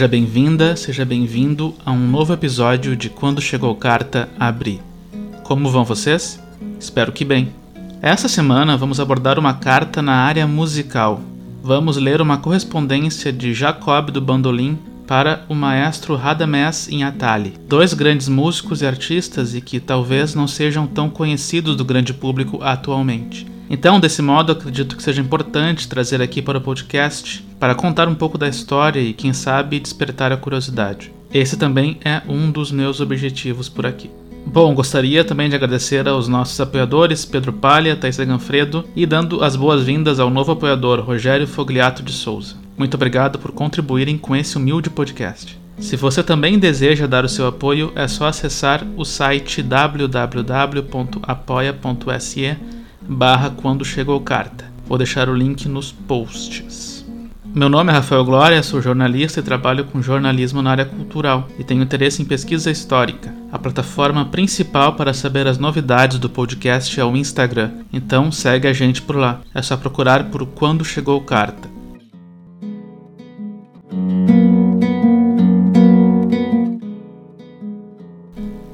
Seja bem-vinda, seja bem-vindo a um novo episódio de Quando Chegou Carta Abri. Como vão vocês? Espero que bem. Essa semana vamos abordar uma carta na área musical. Vamos ler uma correspondência de Jacob do Bandolim para o maestro Radamés Inhatali, dois grandes músicos e artistas e que talvez não sejam tão conhecidos do grande público atualmente. Então, desse modo, acredito que seja importante trazer aqui para o podcast para contar um pouco da história e, quem sabe, despertar a curiosidade. Esse também é um dos meus objetivos por aqui. Bom, gostaria também de agradecer aos nossos apoiadores, Pedro Palha, Thais Ganfredo, e dando as boas-vindas ao novo apoiador, Rogério Fogliato de Souza. Muito obrigado por contribuírem com esse humilde podcast. Se você também deseja dar o seu apoio, é só acessar o site www.apoia.se barra quando chegou carta. Vou deixar o link nos posts. Meu nome é Rafael Glória, sou jornalista e trabalho com jornalismo na área cultural e tenho interesse em pesquisa histórica. A plataforma principal para saber as novidades do podcast é o Instagram, então segue a gente por lá. É só procurar por Quando Chegou Carta.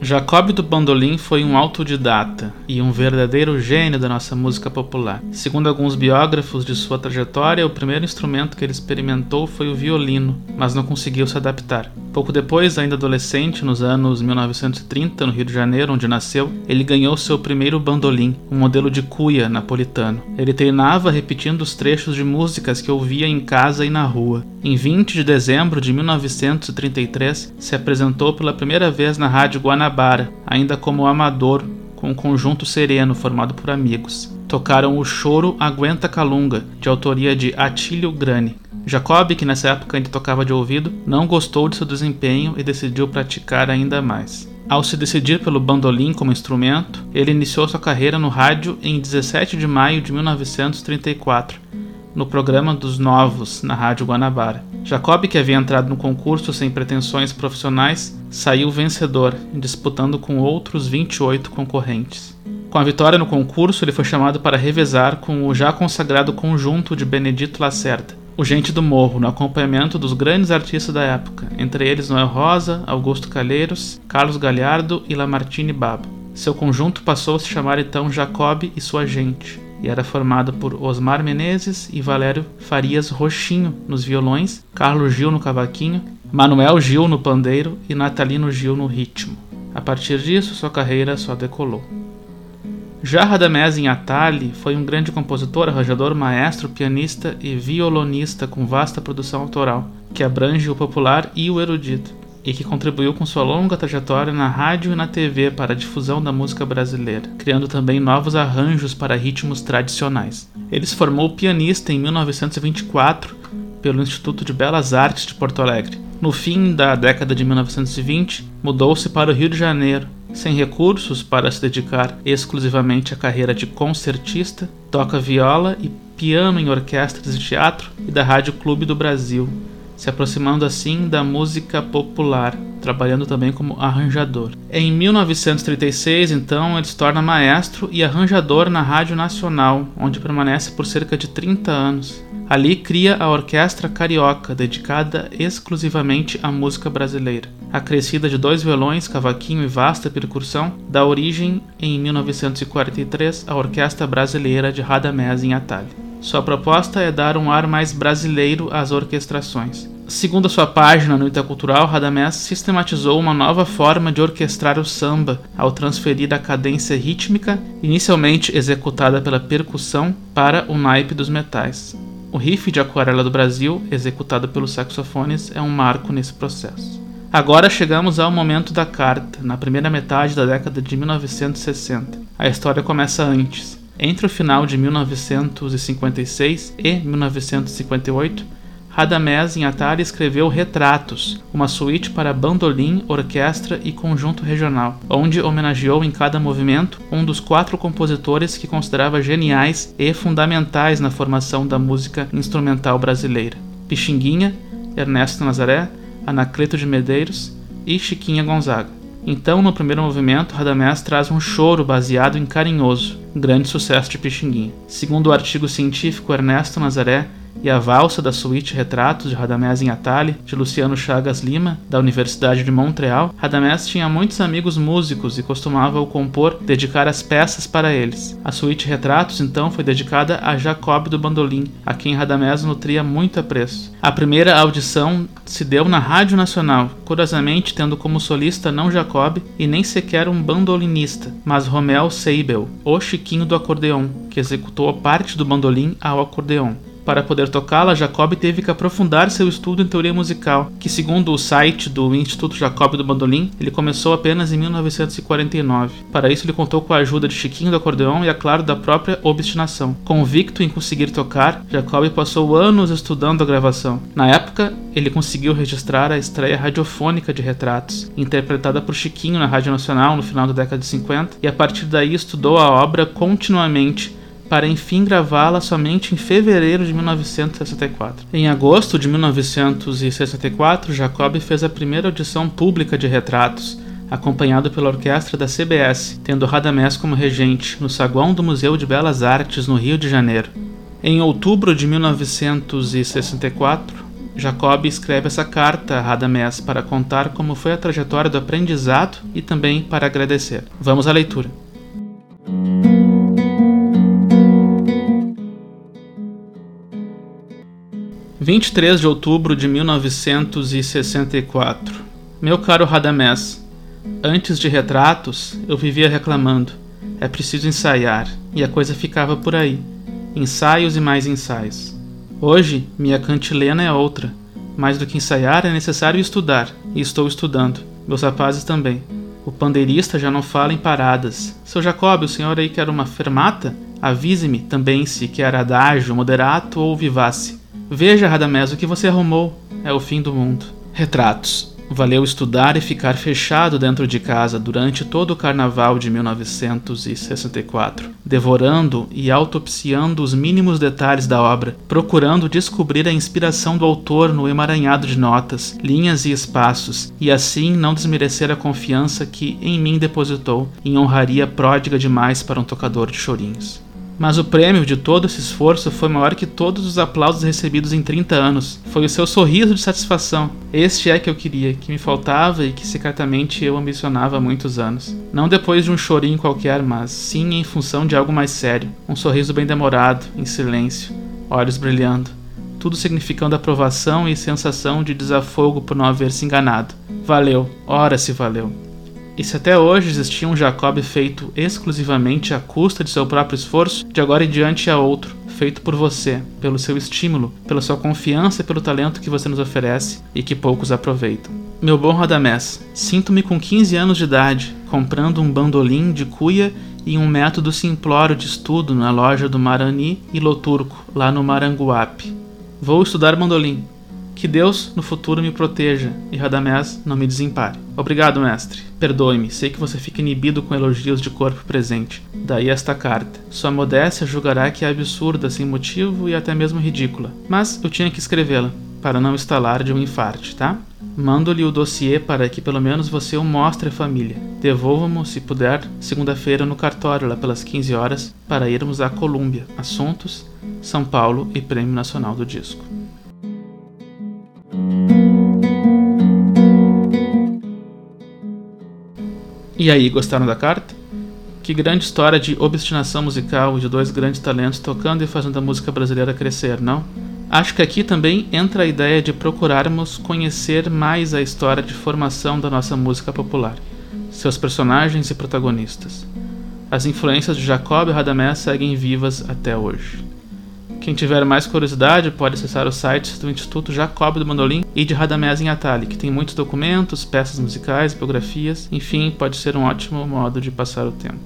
Jacob do Bandolim foi um autodidata e um verdadeiro gênio da nossa música popular. Segundo alguns biógrafos de sua trajetória, o primeiro instrumento que ele experimentou foi o violino, mas não conseguiu se adaptar. Pouco depois, ainda adolescente, nos anos 1930, no Rio de Janeiro, onde nasceu, ele ganhou seu primeiro bandolim, um modelo de cuia napolitano. Ele treinava repetindo os trechos de músicas que ouvia em casa e na rua. Em 20 de dezembro de 1933, se apresentou pela primeira vez na Rádio Guanabara ainda como amador, com um conjunto sereno formado por amigos. Tocaram o Choro Aguenta Calunga, de autoria de Atílio Grani. Jacob, que nessa época ainda tocava de ouvido, não gostou de seu desempenho e decidiu praticar ainda mais. Ao se decidir pelo bandolim como instrumento, ele iniciou sua carreira no rádio em 17 de maio de 1934, no programa dos Novos, na Rádio Guanabara. Jacob, que havia entrado no concurso sem pretensões profissionais, saiu vencedor, disputando com outros 28 concorrentes. Com a vitória no concurso, ele foi chamado para revezar com o já consagrado conjunto de Benedito Lacerda, o Gente do Morro, no acompanhamento dos grandes artistas da época, entre eles Noel Rosa, Augusto Calheiros, Carlos Galhardo e Lamartine Babo. Seu conjunto passou a se chamar então Jacob e sua gente e era formado por Osmar Menezes e Valério Farias Roxinho nos violões, Carlos Gil no cavaquinho, Manuel Gil no pandeiro e Natalino Gil no ritmo. A partir disso, sua carreira só decolou. Já Radamés Atali foi um grande compositor, arranjador, maestro, pianista e violonista com vasta produção autoral, que abrange o popular e o erudito e que contribuiu com sua longa trajetória na rádio e na TV para a difusão da música brasileira, criando também novos arranjos para ritmos tradicionais. Ele se formou pianista em 1924 pelo Instituto de Belas Artes de Porto Alegre. No fim da década de 1920, mudou-se para o Rio de Janeiro. Sem recursos para se dedicar exclusivamente à carreira de concertista, toca viola e piano em orquestras de teatro e da Rádio Clube do Brasil, se aproximando assim da música popular, trabalhando também como arranjador. Em 1936, então, ele se torna maestro e arranjador na Rádio Nacional, onde permanece por cerca de 30 anos. Ali cria a Orquestra Carioca, dedicada exclusivamente à música brasileira. Acrescida de dois violões, cavaquinho e vasta percussão, dá origem, em 1943, à Orquestra Brasileira de Radamés em Atalho. Sua proposta é dar um ar mais brasileiro às orquestrações. Segundo a sua página no Itacultural, Radamés sistematizou uma nova forma de orquestrar o samba ao transferir a cadência rítmica, inicialmente executada pela percussão, para o naipe dos metais. O riff de Aquarela do Brasil, executado pelos saxofones, é um marco nesse processo. Agora chegamos ao momento da carta, na primeira metade da década de 1960. A história começa antes. Entre o final de 1956 e 1958, Radamés em Atari escreveu Retratos, uma suíte para bandolim, orquestra e conjunto regional, onde homenageou em cada movimento um dos quatro compositores que considerava geniais e fundamentais na formação da música instrumental brasileira: Pixinguinha, Ernesto Nazaré, Anacleto de Medeiros e Chiquinha Gonzaga. Então, no primeiro movimento, Radamés traz um choro baseado em Carinhoso, grande sucesso de Pixinguinha. Segundo o artigo científico Ernesto Nazaré, e a valsa da suíte Retratos de Radamés em Atali, de Luciano Chagas Lima, da Universidade de Montreal, Radamés tinha muitos amigos músicos e costumava o compor, dedicar as peças para eles. A suíte Retratos, então, foi dedicada a Jacob do Bandolim, a quem Radamés nutria muito apreço. A primeira audição se deu na Rádio Nacional, curiosamente tendo como solista não Jacob e nem sequer um bandolinista, mas Romel Seibel, o Chiquinho do acordeon, que executou a parte do bandolim ao acordeon. Para poder tocá-la, Jacob teve que aprofundar seu estudo em teoria musical, que, segundo o site do Instituto Jacob do Bandolim, ele começou apenas em 1949. Para isso, ele contou com a ajuda de Chiquinho do acordeão e, é claro, da própria obstinação. Convicto em conseguir tocar, Jacob passou anos estudando a gravação. Na época, ele conseguiu registrar a estreia radiofônica de Retratos, interpretada por Chiquinho na Rádio Nacional no final da década de 50, e a partir daí estudou a obra continuamente para enfim gravá-la somente em fevereiro de 1964. Em agosto de 1964, Jacob fez a primeira audição pública de retratos, acompanhado pela orquestra da CBS, tendo Radamés como regente, no saguão do Museu de Belas Artes, no Rio de Janeiro. Em outubro de 1964, Jacob escreve essa carta a Radamés para contar como foi a trajetória do aprendizado e também para agradecer. Vamos à leitura. 23 de outubro de 1964. Meu caro Radamés, antes de retratos, eu vivia reclamando. É preciso ensaiar, e a coisa ficava por aí. Ensaios e mais ensaios. Hoje, minha cantilena é outra. Mais do que ensaiar, é necessário estudar, e estou estudando. Meus rapazes também. O pandeirista já não fala em paradas. Seu Jacob, o senhor aí quer uma fermata? Avise-me também se quer adágio, moderato ou vivace. Veja, Radamés, o que você arrumou. É o fim do mundo. Retratos. Valeu estudar e ficar fechado dentro de casa durante todo o carnaval de 1964, devorando e autopsiando os mínimos detalhes da obra, procurando descobrir a inspiração do autor no emaranhado de notas, linhas e espaços, e assim não desmerecer a confiança que em mim depositou em honraria pródiga demais para um tocador de chorinhos. Mas o prêmio de todo esse esforço foi maior que todos os aplausos recebidos em 30 anos. Foi o seu sorriso de satisfação. Este é que eu queria, que me faltava e que secretamente eu ambicionava há muitos anos. Não depois de um chorinho qualquer, mas sim em função de algo mais sério. Um sorriso bem demorado, em silêncio, olhos brilhando. Tudo significando aprovação e sensação de desafogo por não haver se enganado. Valeu, ora se valeu. E se até hoje existia um Jacob feito exclusivamente à custa de seu próprio esforço, de agora em diante há outro, feito por você, pelo seu estímulo, pela sua confiança e pelo talento que você nos oferece e que poucos aproveitam. Meu bom Radamés, sinto-me com 15 anos de idade, comprando um bandolim de cuia e um método simplório de estudo na loja do Marani e Loturco, lá no Maranguape. Vou estudar bandolim, que Deus no futuro me proteja e Radamés não me desempare. Obrigado, mestre. Perdoe-me, sei que você fica inibido com elogios de corpo presente. Daí esta carta. Sua modéstia julgará que é absurda, sem motivo e até mesmo ridícula. Mas eu tinha que escrevê-la, para não estalar de um infarte, tá? Mando-lhe o dossiê para que pelo menos você o mostre à família. Devolva-mo, se puder, segunda-feira no cartório, lá pelas 15 horas, para irmos à Colômbia. Assuntos: São Paulo e Prêmio Nacional do Disco. E aí, gostaram da carta? Que grande história de obstinação musical de dois grandes talentos tocando e fazendo a música brasileira crescer, não? Acho que aqui também entra a ideia de procurarmos conhecer mais a história de formação da nossa música popular, seus personagens e protagonistas. As influências de Jacob e Radamés seguem vivas até hoje. Quem tiver mais curiosidade pode acessar os sites do Instituto Jacob do Mandolim e de Radamés em Atali, que tem muitos documentos, peças musicais, biografias, enfim, pode ser um ótimo modo de passar o tempo.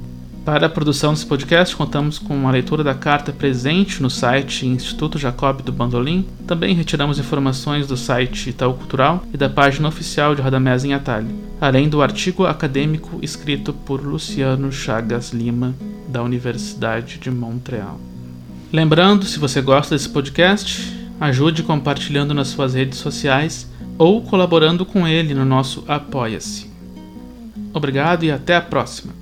Para a produção desse podcast, contamos com uma leitura da carta presente no site Instituto Jacob do Bandolim. Também retiramos informações do site Itaú Cultural e da página oficial de Radamés em Atalho, além do artigo acadêmico escrito por Luciano Chagas Lima, da Universidade de Montreal. Lembrando, se você gosta desse podcast, ajude compartilhando nas suas redes sociais ou colaborando com ele no nosso Apoia-se. Obrigado e até a próxima!